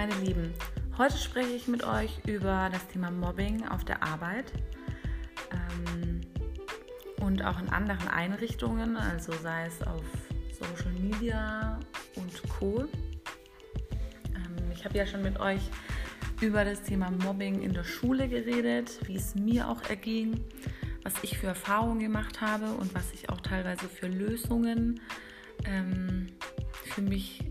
Meine Lieben, heute spreche ich mit euch über das Thema Mobbing auf der Arbeit ähm, und auch in anderen Einrichtungen, also sei es auf Social Media und Co. Ähm, ich habe ja schon mit euch über das Thema Mobbing in der Schule geredet, wie es mir auch erging, was ich für Erfahrungen gemacht habe und was ich auch teilweise für Lösungen ähm, für mich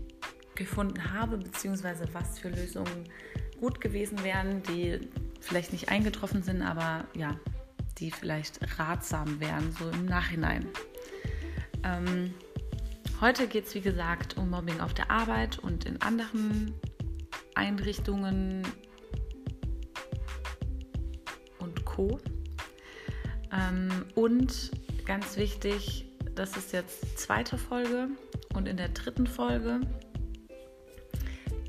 gefunden habe, beziehungsweise was für Lösungen gut gewesen wären, die vielleicht nicht eingetroffen sind, aber ja, die vielleicht ratsam wären, so im Nachhinein. Ähm, heute geht es, wie gesagt, um Mobbing auf der Arbeit und in anderen Einrichtungen und Co. Ähm, und ganz wichtig, das ist jetzt die zweite Folge und in der dritten Folge,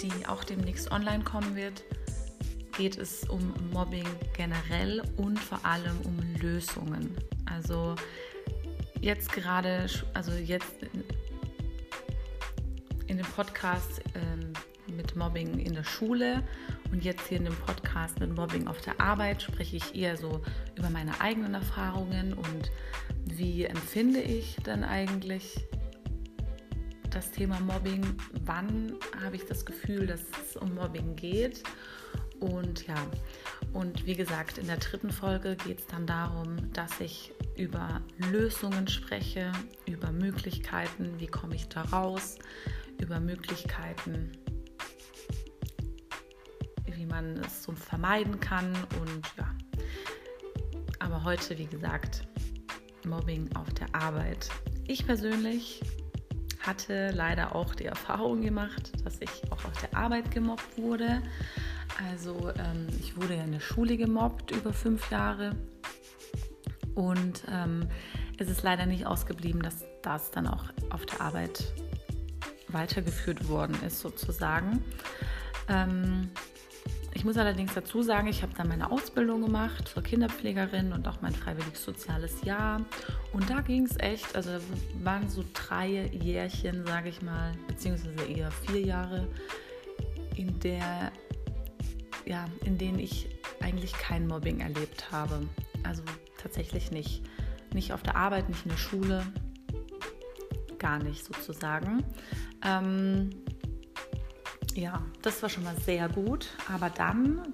die auch demnächst online kommen wird, geht es um Mobbing generell und vor allem um Lösungen. Also jetzt gerade, also jetzt in dem Podcast ähm, mit Mobbing in der Schule und jetzt hier in dem Podcast mit Mobbing auf der Arbeit spreche ich eher so über meine eigenen Erfahrungen und wie empfinde ich dann eigentlich das Thema Mobbing, wann habe ich das Gefühl, dass es um Mobbing geht. Und ja, und wie gesagt, in der dritten Folge geht es dann darum, dass ich über Lösungen spreche, über Möglichkeiten, wie komme ich da raus, über Möglichkeiten, wie man es so vermeiden kann. Und ja, aber heute, wie gesagt, Mobbing auf der Arbeit. Ich persönlich hatte leider auch die Erfahrung gemacht, dass ich auch auf der Arbeit gemobbt wurde. Also ähm, ich wurde ja in der Schule gemobbt über fünf Jahre und ähm, es ist leider nicht ausgeblieben, dass das dann auch auf der Arbeit weitergeführt worden ist sozusagen. Ähm, ich muss allerdings dazu sagen, ich habe dann meine Ausbildung gemacht zur Kinderpflegerin und auch mein freiwilliges soziales Jahr. Und da ging es echt, also waren so drei Jährchen, sage ich mal, beziehungsweise eher vier Jahre, in der, ja, in denen ich eigentlich kein Mobbing erlebt habe. Also tatsächlich nicht. Nicht auf der Arbeit, nicht in der Schule, gar nicht sozusagen. Ähm, ja, das war schon mal sehr gut. Aber dann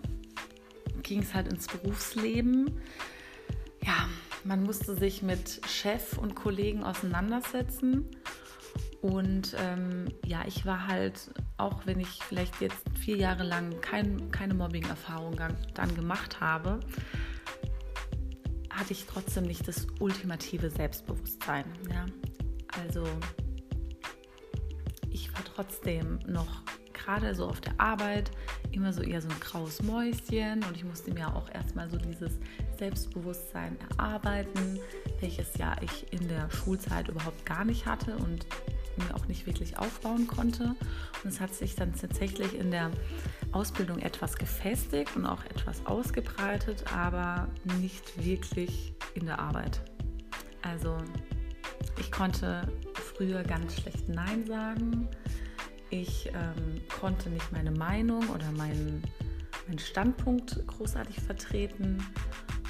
ging es halt ins Berufsleben. Ja, man musste sich mit Chef und Kollegen auseinandersetzen. Und ähm, ja, ich war halt, auch wenn ich vielleicht jetzt vier Jahre lang kein, keine Mobbing-Erfahrung dann gemacht habe, hatte ich trotzdem nicht das ultimative Selbstbewusstsein. Ja? Also ich war trotzdem noch gerade so auf der Arbeit immer so eher so ein graues Mäuschen und ich musste mir auch erstmal so dieses Selbstbewusstsein erarbeiten, welches ja ich in der Schulzeit überhaupt gar nicht hatte und mir auch nicht wirklich aufbauen konnte. Und es hat sich dann tatsächlich in der Ausbildung etwas gefestigt und auch etwas ausgebreitet, aber nicht wirklich in der Arbeit. Also ich konnte früher ganz schlecht Nein sagen ich ähm, konnte nicht meine Meinung oder meinen, meinen Standpunkt großartig vertreten.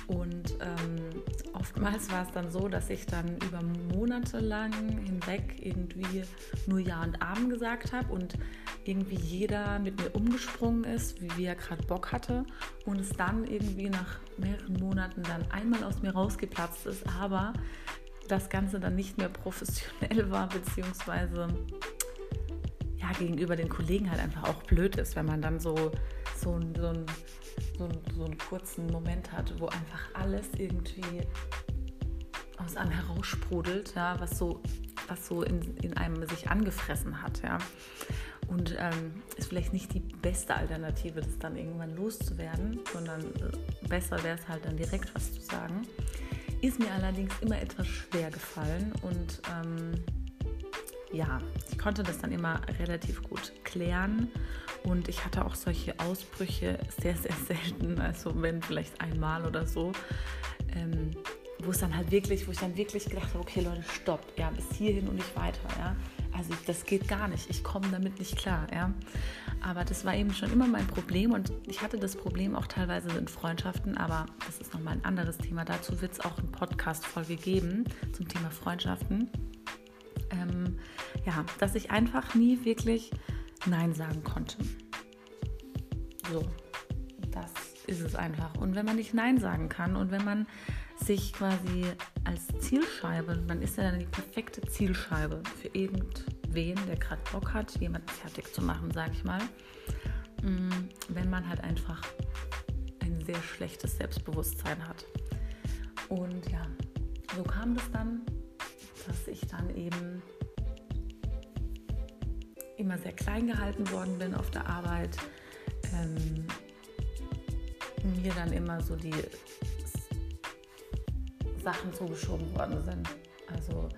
Und ähm, oftmals war es dann so, dass ich dann über Monate lang hinweg irgendwie nur Ja und Amen gesagt habe und irgendwie jeder mit mir umgesprungen ist, wie, wie er gerade Bock hatte und es dann irgendwie nach mehreren Monaten dann einmal aus mir rausgeplatzt ist, aber das Ganze dann nicht mehr professionell war, beziehungsweise ja, gegenüber den Kollegen halt einfach auch blöd ist, wenn man dann so, so, so, ein, so, so einen kurzen Moment hat, wo einfach alles irgendwie aus einem heraussprudelt, ja, was so, was so in, in einem sich angefressen hat, ja. Und ähm, ist vielleicht nicht die beste Alternative, das dann irgendwann loszuwerden, sondern äh, besser wäre es halt dann direkt was zu sagen. Ist mir allerdings immer etwas schwer gefallen und ähm, ja, ich konnte das dann immer relativ gut klären und ich hatte auch solche Ausbrüche sehr, sehr selten, also wenn vielleicht einmal oder so, ähm, wo es dann halt wirklich, wo ich dann wirklich gedacht habe, okay Leute, stopp, ja, bis hierhin und nicht weiter, ja. Also das geht gar nicht. Ich komme damit nicht klar. Ja? Aber das war eben schon immer mein Problem und ich hatte das Problem auch teilweise in Freundschaften, aber das ist nochmal ein anderes Thema. Dazu wird es auch eine Podcast-Folge geben zum Thema Freundschaften. Ähm, ja, dass ich einfach nie wirklich Nein sagen konnte. So, das ist es einfach. Und wenn man nicht Nein sagen kann und wenn man sich quasi als Zielscheibe, man ist ja dann die perfekte Zielscheibe für irgendwen, der gerade Bock hat, jemanden fertig zu machen, sage ich mal. Mm, wenn man halt einfach ein sehr schlechtes Selbstbewusstsein hat. Und ja, so kam das dann, dass ich dann eben immer sehr klein gehalten worden bin auf der Arbeit. Ähm, mir dann immer so die Sachen zugeschoben worden sind. Also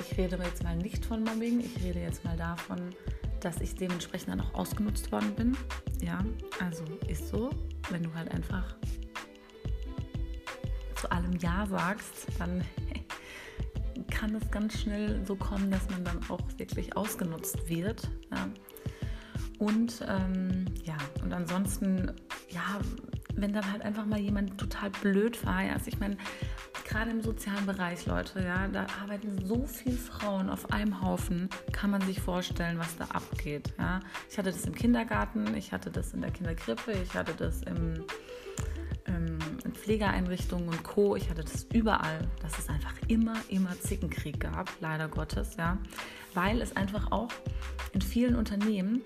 ich rede jetzt mal nicht von Mobbing, ich rede jetzt mal davon, dass ich dementsprechend dann auch ausgenutzt worden bin. Ja, also ist so, wenn du halt einfach zu allem Ja sagst, dann kann es ganz schnell so kommen, dass man dann auch wirklich ausgenutzt wird. Ja. Und ähm, ja, und ansonsten, ja, wenn dann halt einfach mal jemand total blöd war, ja, also ich meine, gerade im sozialen Bereich, Leute, ja, da arbeiten so viele Frauen auf einem Haufen, kann man sich vorstellen, was da abgeht. Ja. Ich hatte das im Kindergarten, ich hatte das in der Kinderkrippe, ich hatte das im, Pflegeeinrichtungen und Co. Ich hatte das überall, dass es einfach immer, immer Zickenkrieg gab, leider Gottes, ja, weil es einfach auch in vielen Unternehmen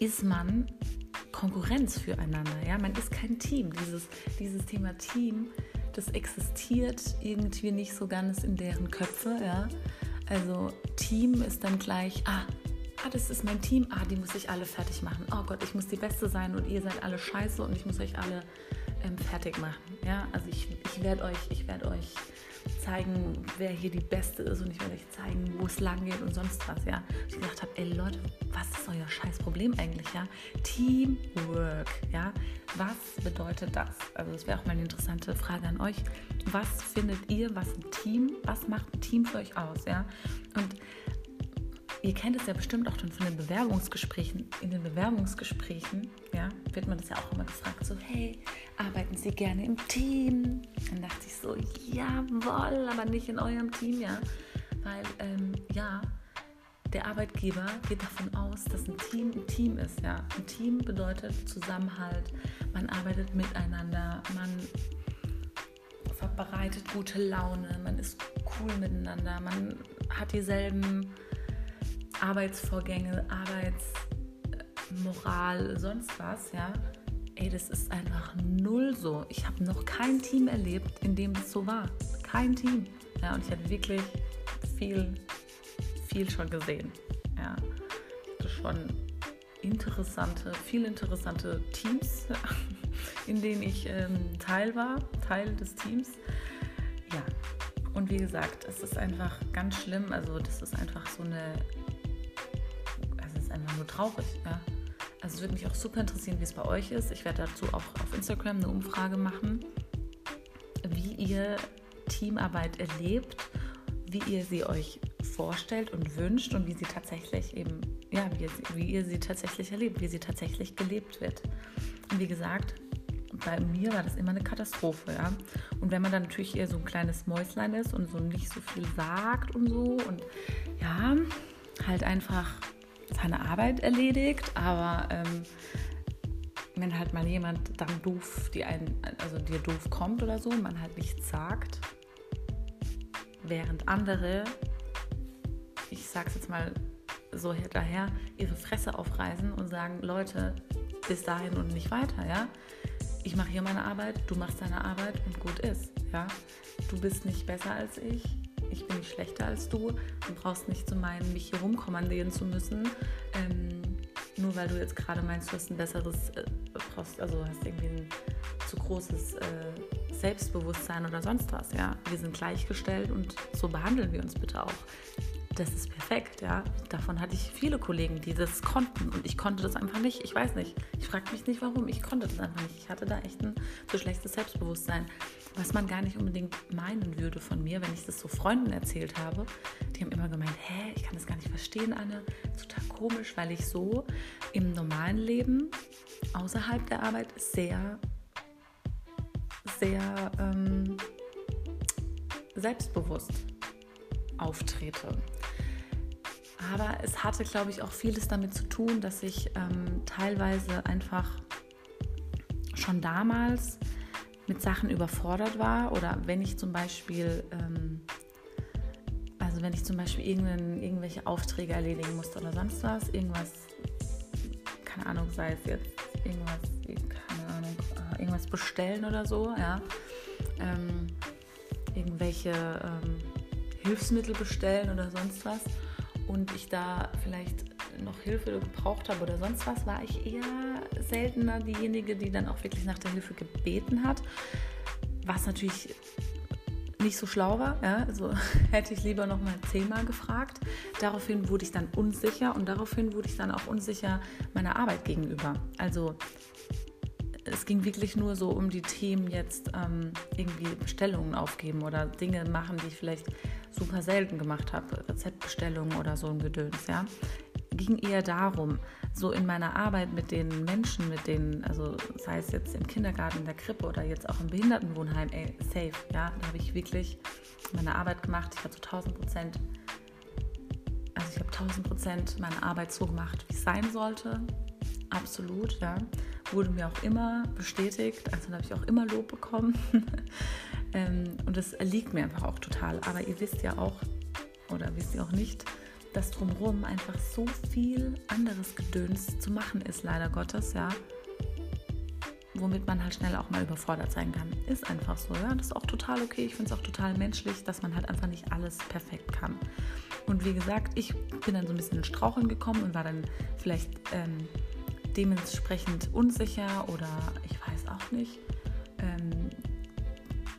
ist man Konkurrenz füreinander. Ja? Man ist kein Team. Dieses, dieses Thema Team, das existiert irgendwie nicht so ganz in deren Köpfe. Ja? Also Team ist dann gleich, ah, ah, das ist mein Team, ah, die muss ich alle fertig machen. Oh Gott, ich muss die Beste sein und ihr seid alle scheiße und ich muss euch alle ähm, fertig machen. Ja? Also ich, ich werde euch, ich werde euch zeigen, wer hier die Beste ist und ich werde euch zeigen, wo es lang geht und sonst was, ja. Ich gedacht habe, ey Leute, was ist euer scheiß Problem eigentlich, ja? Teamwork, ja. Was bedeutet das? Also das wäre auch mal eine interessante Frage an euch. Was findet ihr, was ein Team, was macht ein Team für euch aus, ja? Und ihr kennt es ja bestimmt auch schon von den Bewerbungsgesprächen. In den Bewerbungsgesprächen, ja, wird man das ja auch immer gefragt, so, hey, arbeiten Sie gerne im Team? Dann dachte ich so, jawohl, aber nicht in eurem Team, ja. Weil, ähm, ja, der Arbeitgeber geht davon aus, dass ein Team ein Team ist, ja. Ein Team bedeutet Zusammenhalt, man arbeitet miteinander, man verbreitet gute Laune, man ist cool miteinander, man hat dieselben Arbeitsvorgänge, Arbeitsmoral, sonst was, ja. Ey, das ist einfach null so. Ich habe noch kein Team erlebt, in dem es so war. Kein Team. Ja, und ich habe wirklich viel, viel schon gesehen. Ja, hatte schon interessante, viel interessante Teams, in denen ich ähm, Teil war, Teil des Teams. Ja, und wie gesagt, es ist einfach ganz schlimm. Also, das ist einfach so eine einfach nur traurig. Ja? Also es würde mich auch super interessieren, wie es bei euch ist. Ich werde dazu auch auf Instagram eine Umfrage machen, wie ihr Teamarbeit erlebt, wie ihr sie euch vorstellt und wünscht und wie sie tatsächlich eben, ja, wie ihr, wie ihr sie tatsächlich erlebt, wie sie tatsächlich gelebt wird. Und wie gesagt, bei mir war das immer eine Katastrophe, ja. Und wenn man dann natürlich eher so ein kleines Mäuslein ist und so nicht so viel sagt und so und ja, halt einfach seine Arbeit erledigt, aber ähm, wenn halt mal jemand dann doof, die einen, also dir doof kommt oder so, man halt nichts sagt, während andere, ich sag's jetzt mal so daher, ihre Fresse aufreißen und sagen, Leute, bis dahin und nicht weiter, ja. Ich mache hier meine Arbeit, du machst deine Arbeit und gut ist, ja. Du bist nicht besser als ich, ich bin nicht schlechter als du. Du brauchst nicht zu meinen, mich hier rumkommandieren zu müssen. Ähm, nur weil du jetzt gerade meinst, du hast ein besseres, äh, brauchst, also hast irgendwie ein zu großes äh, Selbstbewusstsein oder sonst was. Ja, wir sind gleichgestellt und so behandeln wir uns bitte auch. Das ist perfekt, ja. Davon hatte ich viele Kollegen, die das konnten und ich konnte das einfach nicht. Ich weiß nicht. Ich frage mich nicht, warum. Ich konnte das einfach nicht. Ich hatte da echt ein so schlechtes Selbstbewusstsein, was man gar nicht unbedingt meinen würde von mir, wenn ich das so Freunden erzählt habe. Die haben immer gemeint, hä, ich kann das gar nicht verstehen, Anne. Total komisch, weil ich so im normalen Leben außerhalb der Arbeit sehr, sehr ähm, selbstbewusst auftrete. Aber es hatte, glaube ich, auch vieles damit zu tun, dass ich ähm, teilweise einfach schon damals mit Sachen überfordert war oder wenn ich zum Beispiel, ähm, also wenn ich zum Beispiel irgendwelche Aufträge erledigen musste oder sonst was, irgendwas, keine Ahnung, sei es jetzt irgendwas, keine Ahnung, äh, irgendwas bestellen oder so, ja, ähm, irgendwelche ähm, Hilfsmittel bestellen oder sonst was und ich da vielleicht noch Hilfe gebraucht habe oder sonst was, war ich eher seltener diejenige, die dann auch wirklich nach der Hilfe gebeten hat. Was natürlich nicht so schlau war. Ja? Also hätte ich lieber noch mal zehnmal gefragt. Daraufhin wurde ich dann unsicher und daraufhin wurde ich dann auch unsicher meiner Arbeit gegenüber. Also es ging wirklich nur so um die Themen jetzt ähm, irgendwie Bestellungen aufgeben oder Dinge machen, die ich vielleicht super selten gemacht habe, Rezeptbestellungen oder so ein Gedöns, ja. Ging eher darum, so in meiner Arbeit mit den Menschen, mit denen, also sei es jetzt im Kindergarten, in der Krippe oder jetzt auch im Behindertenwohnheim, ey, safe, ja, da habe ich wirklich meine Arbeit gemacht. Ich habe zu 1000 Prozent, also ich habe 1000 Prozent meine Arbeit so gemacht, wie es sein sollte. Absolut, ja wurde mir auch immer bestätigt, also da habe ich auch immer Lob bekommen. ähm, und das liegt mir einfach auch total. Aber ihr wisst ja auch, oder wisst ihr auch nicht, dass drumherum einfach so viel anderes Gedöns zu machen ist, leider Gottes, ja. Womit man halt schnell auch mal überfordert sein kann. Ist einfach so, ja. Das ist auch total okay. Ich finde es auch total menschlich, dass man halt einfach nicht alles perfekt kann. Und wie gesagt, ich bin dann so ein bisschen in Straucheln gekommen und war dann vielleicht ähm, dementsprechend unsicher oder ich weiß auch nicht. Ähm,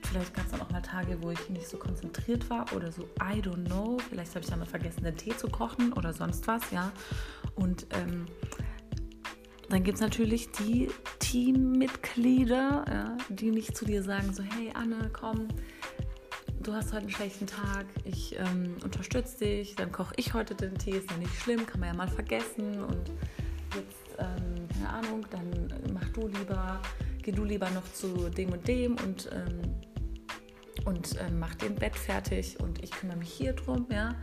vielleicht gab es dann auch mal Tage, wo ich nicht so konzentriert war oder so, I don't know. Vielleicht habe ich dann mal vergessen, den Tee zu kochen oder sonst was, ja. Und ähm, dann gibt es natürlich die Teammitglieder, ja, die nicht zu dir sagen, so, hey Anne, komm, du hast heute einen schlechten Tag, ich ähm, unterstütze dich, dann koche ich heute den Tee, ist ja nicht schlimm, kann man ja mal vergessen und jetzt ähm, keine Ahnung, dann mach du lieber, geh du lieber noch zu dem und dem und, ähm, und ähm, mach den Bett fertig und ich kümmere mich hier drum, ja.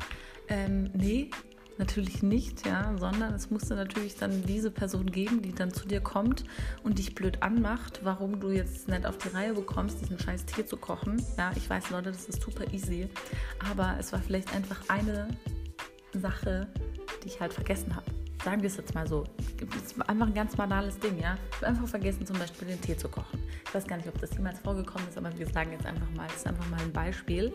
Ähm, nee, natürlich nicht, ja, sondern es musste natürlich dann diese Person geben, die dann zu dir kommt und dich blöd anmacht, warum du jetzt nicht auf die Reihe bekommst, diesen scheiß Tee zu kochen. Ja, ich weiß, Leute, das ist super easy, aber es war vielleicht einfach eine Sache, die ich halt vergessen habe sagen wir es jetzt mal so, es ist einfach ein ganz banales Ding, ja. Ich habe einfach vergessen, zum Beispiel den Tee zu kochen. Ich weiß gar nicht, ob das jemals vorgekommen ist, aber wir sagen jetzt einfach mal, es ist einfach mal ein Beispiel.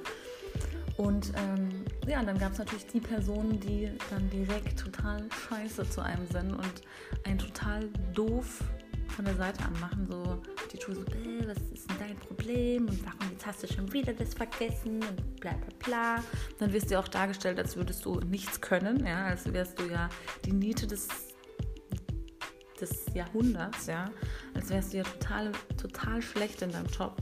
Und ähm, ja, dann gab es natürlich die Personen, die dann direkt total scheiße zu einem sind und einen total doof von der Seite anmachen, so die tun so, was ist denn dein Problem und warum jetzt hast du schon wieder das vergessen und bla bla bla. Dann wirst du auch dargestellt, als würdest du nichts können, ja, als wärst du ja die Niete des, des Jahrhunderts, ja, als wärst du ja total, total schlecht in deinem Job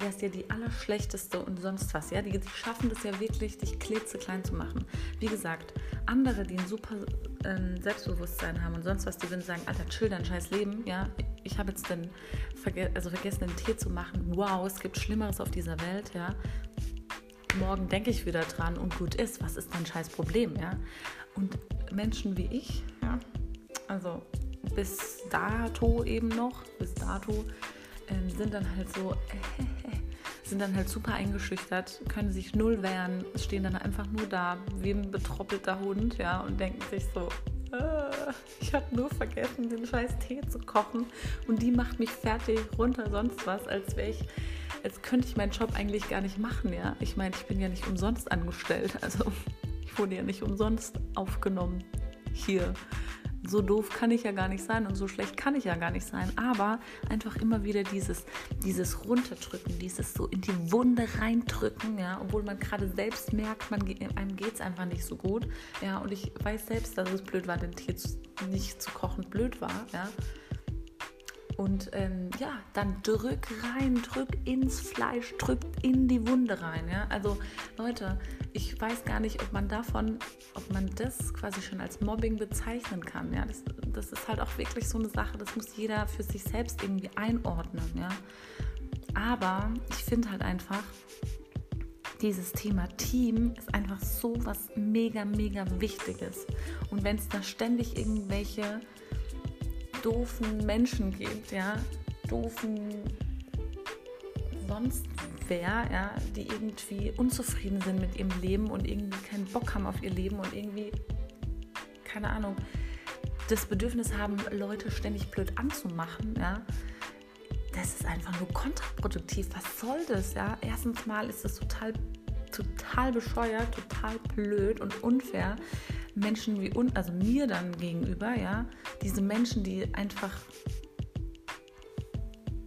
wärst ja die allerschlechteste und sonst was. Ja, die, die schaffen das ja wirklich, dich klitzeklein zu machen. Wie gesagt, andere, die ein super äh, Selbstbewusstsein haben und sonst was, die würden sagen, Alter, chill dein scheiß Leben. Ja, ich habe jetzt den, verge also vergessen, einen Tee zu machen. Wow, es gibt Schlimmeres auf dieser Welt. Ja, morgen denke ich wieder dran und gut ist. Was ist dein scheiß Problem? Ja, und Menschen wie ich, ja, also bis dato eben noch, bis dato ähm, sind dann halt so, äh, sind dann halt super eingeschüchtert, können sich null wehren, stehen dann einfach nur da wie ein betroppelter Hund, ja, und denken sich so, äh, ich habe nur vergessen, den scheiß Tee zu kochen. Und die macht mich fertig runter, sonst was, als wäre ich, als könnte ich meinen Job eigentlich gar nicht machen, ja. Ich meine, ich bin ja nicht umsonst angestellt, also ich wurde ja nicht umsonst aufgenommen hier so doof kann ich ja gar nicht sein und so schlecht kann ich ja gar nicht sein. Aber einfach immer wieder dieses, dieses Runterdrücken, dieses so in die Wunde reindrücken, ja, obwohl man gerade selbst merkt, man, einem geht es einfach nicht so gut. Ja, und ich weiß selbst, dass es blöd war, den Tee zu, nicht zu kochen blöd war, ja. Und ähm, ja, dann drück rein, drück ins Fleisch, drück in die Wunde rein. Ja? Also Leute, ich weiß gar nicht, ob man davon, ob man das quasi schon als Mobbing bezeichnen kann. Ja? Das, das ist halt auch wirklich so eine Sache, das muss jeder für sich selbst irgendwie einordnen. Ja? Aber ich finde halt einfach, dieses Thema Team ist einfach so was mega, mega Wichtiges. Und wenn es da ständig irgendwelche doofen Menschen gibt, ja, doofen sonst wer, ja, die irgendwie unzufrieden sind mit ihrem Leben und irgendwie keinen Bock haben auf ihr Leben und irgendwie, keine Ahnung, das Bedürfnis haben, Leute ständig blöd anzumachen, ja, das ist einfach nur kontraproduktiv. Was soll das, ja? Erstens mal ist das total, total bescheuert, total blöd und unfair. Menschen wie uns, also mir dann gegenüber, ja, diese Menschen, die einfach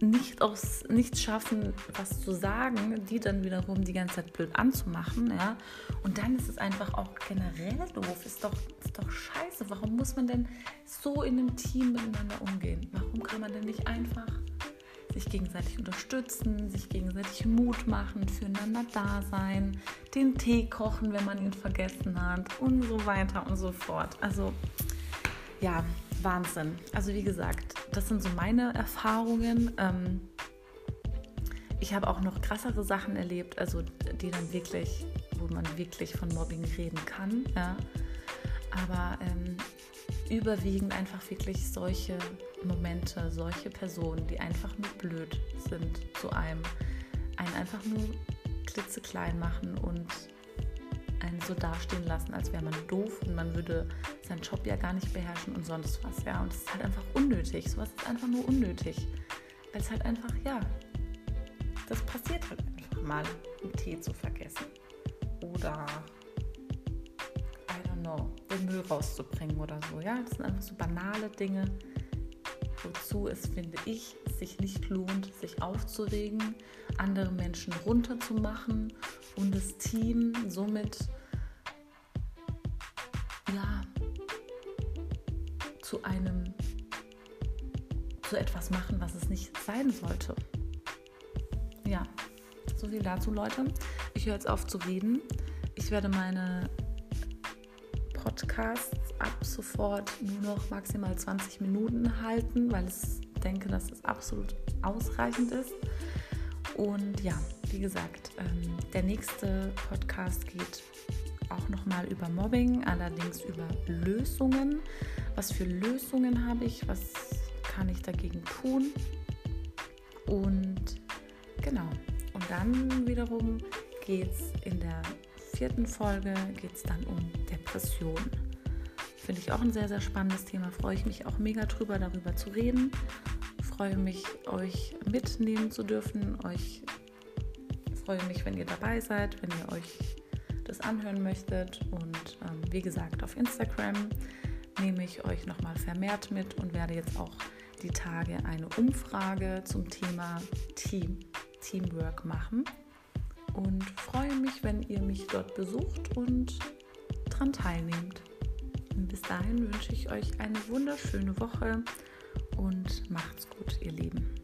nicht aus nichts schaffen, was zu sagen, die dann wiederum die ganze Zeit blöd anzumachen, ja. Und dann ist es einfach auch generell doof. Ist doch, ist doch scheiße. Warum muss man denn so in einem Team miteinander umgehen? Warum kann man denn nicht einfach sich gegenseitig unterstützen, sich gegenseitig Mut machen, füreinander da sein, den Tee kochen, wenn man ihn vergessen hat und so weiter und so fort. Also ja, Wahnsinn. Also wie gesagt, das sind so meine Erfahrungen. Ähm, ich habe auch noch krassere Sachen erlebt, also die dann wirklich, wo man wirklich von Mobbing reden kann. Ja. Aber ähm, überwiegend einfach wirklich solche Momente, solche Personen, die einfach nur blöd sind zu einem, einen einfach nur klitzeklein machen und einen so dastehen lassen, als wäre man doof und man würde seinen Job ja gar nicht beherrschen und sonst was. Ja, und es ist halt einfach unnötig. Sowas ist einfach nur unnötig. Weil es halt einfach, ja, das passiert halt einfach mal, einen Tee zu vergessen. Oder, I don't know, den Müll rauszubringen oder so. Ja, das sind einfach so banale Dinge, wozu es, finde ich, sich nicht lohnt, sich aufzuregen, andere Menschen runterzumachen und das Team somit ja zu einem zu etwas machen, was es nicht sein sollte. Ja, so viel dazu, Leute. Ich höre jetzt auf zu reden. Ich werde meine Podcasts ab sofort nur noch maximal 20 Minuten halten, weil ich denke, dass es absolut ausreichend ist. Und ja, wie gesagt, ähm, der nächste Podcast geht auch nochmal über Mobbing, allerdings über Lösungen. Was für Lösungen habe ich? Was kann ich dagegen tun? Und genau. Und dann wiederum geht es in der vierten Folge geht es dann um Depressionen. Finde ich auch ein sehr, sehr spannendes Thema. Freue ich mich auch mega drüber, darüber zu reden. Freue mich, euch mitnehmen zu dürfen. Euch freue mich, wenn ihr dabei seid, wenn ihr euch das anhören möchtet. Und ähm, wie gesagt, auf Instagram nehme ich euch nochmal vermehrt mit und werde jetzt auch die Tage eine Umfrage zum Thema Team, Teamwork machen. Und freue mich, wenn ihr mich dort besucht und daran teilnehmt. Und bis dahin wünsche ich euch eine wunderschöne Woche und macht's gut, ihr Lieben.